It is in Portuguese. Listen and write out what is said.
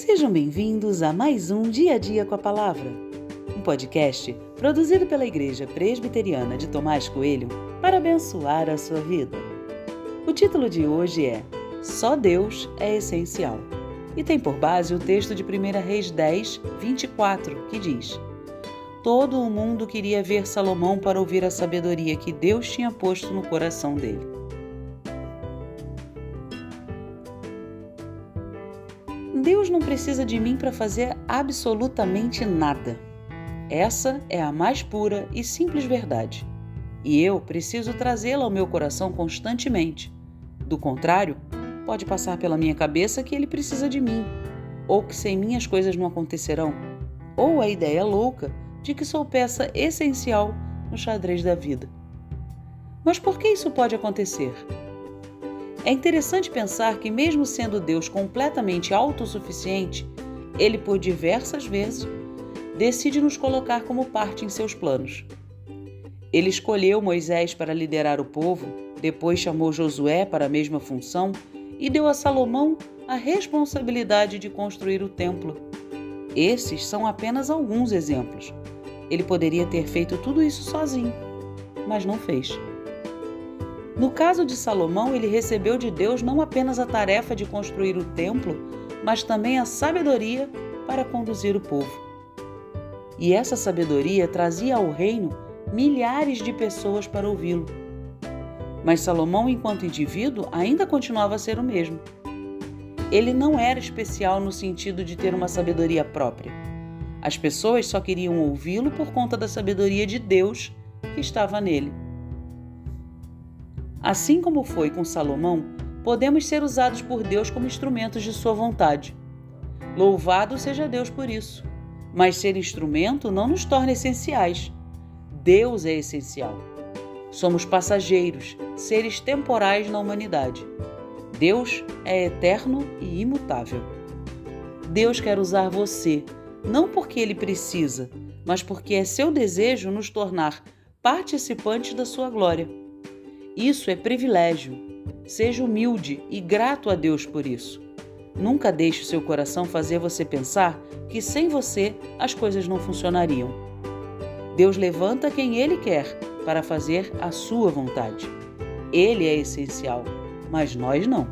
Sejam bem-vindos a mais um Dia a Dia com a Palavra, um podcast produzido pela Igreja Presbiteriana de Tomás Coelho para abençoar a sua vida. O título de hoje é Só Deus é Essencial e tem por base o texto de 1 Reis 10, 24, que diz: Todo o mundo queria ver Salomão para ouvir a sabedoria que Deus tinha posto no coração dele. Deus não precisa de mim para fazer absolutamente nada. Essa é a mais pura e simples verdade. E eu preciso trazê-la ao meu coração constantemente. Do contrário, pode passar pela minha cabeça que ele precisa de mim, ou que sem mim as coisas não acontecerão, ou a ideia louca de que sou peça essencial no xadrez da vida. Mas por que isso pode acontecer? É interessante pensar que, mesmo sendo Deus completamente autossuficiente, ele, por diversas vezes, decide nos colocar como parte em seus planos. Ele escolheu Moisés para liderar o povo, depois chamou Josué para a mesma função e deu a Salomão a responsabilidade de construir o templo. Esses são apenas alguns exemplos. Ele poderia ter feito tudo isso sozinho, mas não fez. No caso de Salomão, ele recebeu de Deus não apenas a tarefa de construir o templo, mas também a sabedoria para conduzir o povo. E essa sabedoria trazia ao reino milhares de pessoas para ouvi-lo. Mas Salomão, enquanto indivíduo, ainda continuava a ser o mesmo. Ele não era especial no sentido de ter uma sabedoria própria. As pessoas só queriam ouvi-lo por conta da sabedoria de Deus que estava nele. Assim como foi com Salomão, podemos ser usados por Deus como instrumentos de sua vontade. Louvado seja Deus por isso. Mas ser instrumento não nos torna essenciais. Deus é essencial. Somos passageiros, seres temporais na humanidade. Deus é eterno e imutável. Deus quer usar você, não porque ele precisa, mas porque é seu desejo nos tornar participantes da sua glória. Isso é privilégio. Seja humilde e grato a Deus por isso. Nunca deixe seu coração fazer você pensar que sem você as coisas não funcionariam. Deus levanta quem Ele quer para fazer a sua vontade. Ele é essencial, mas nós não.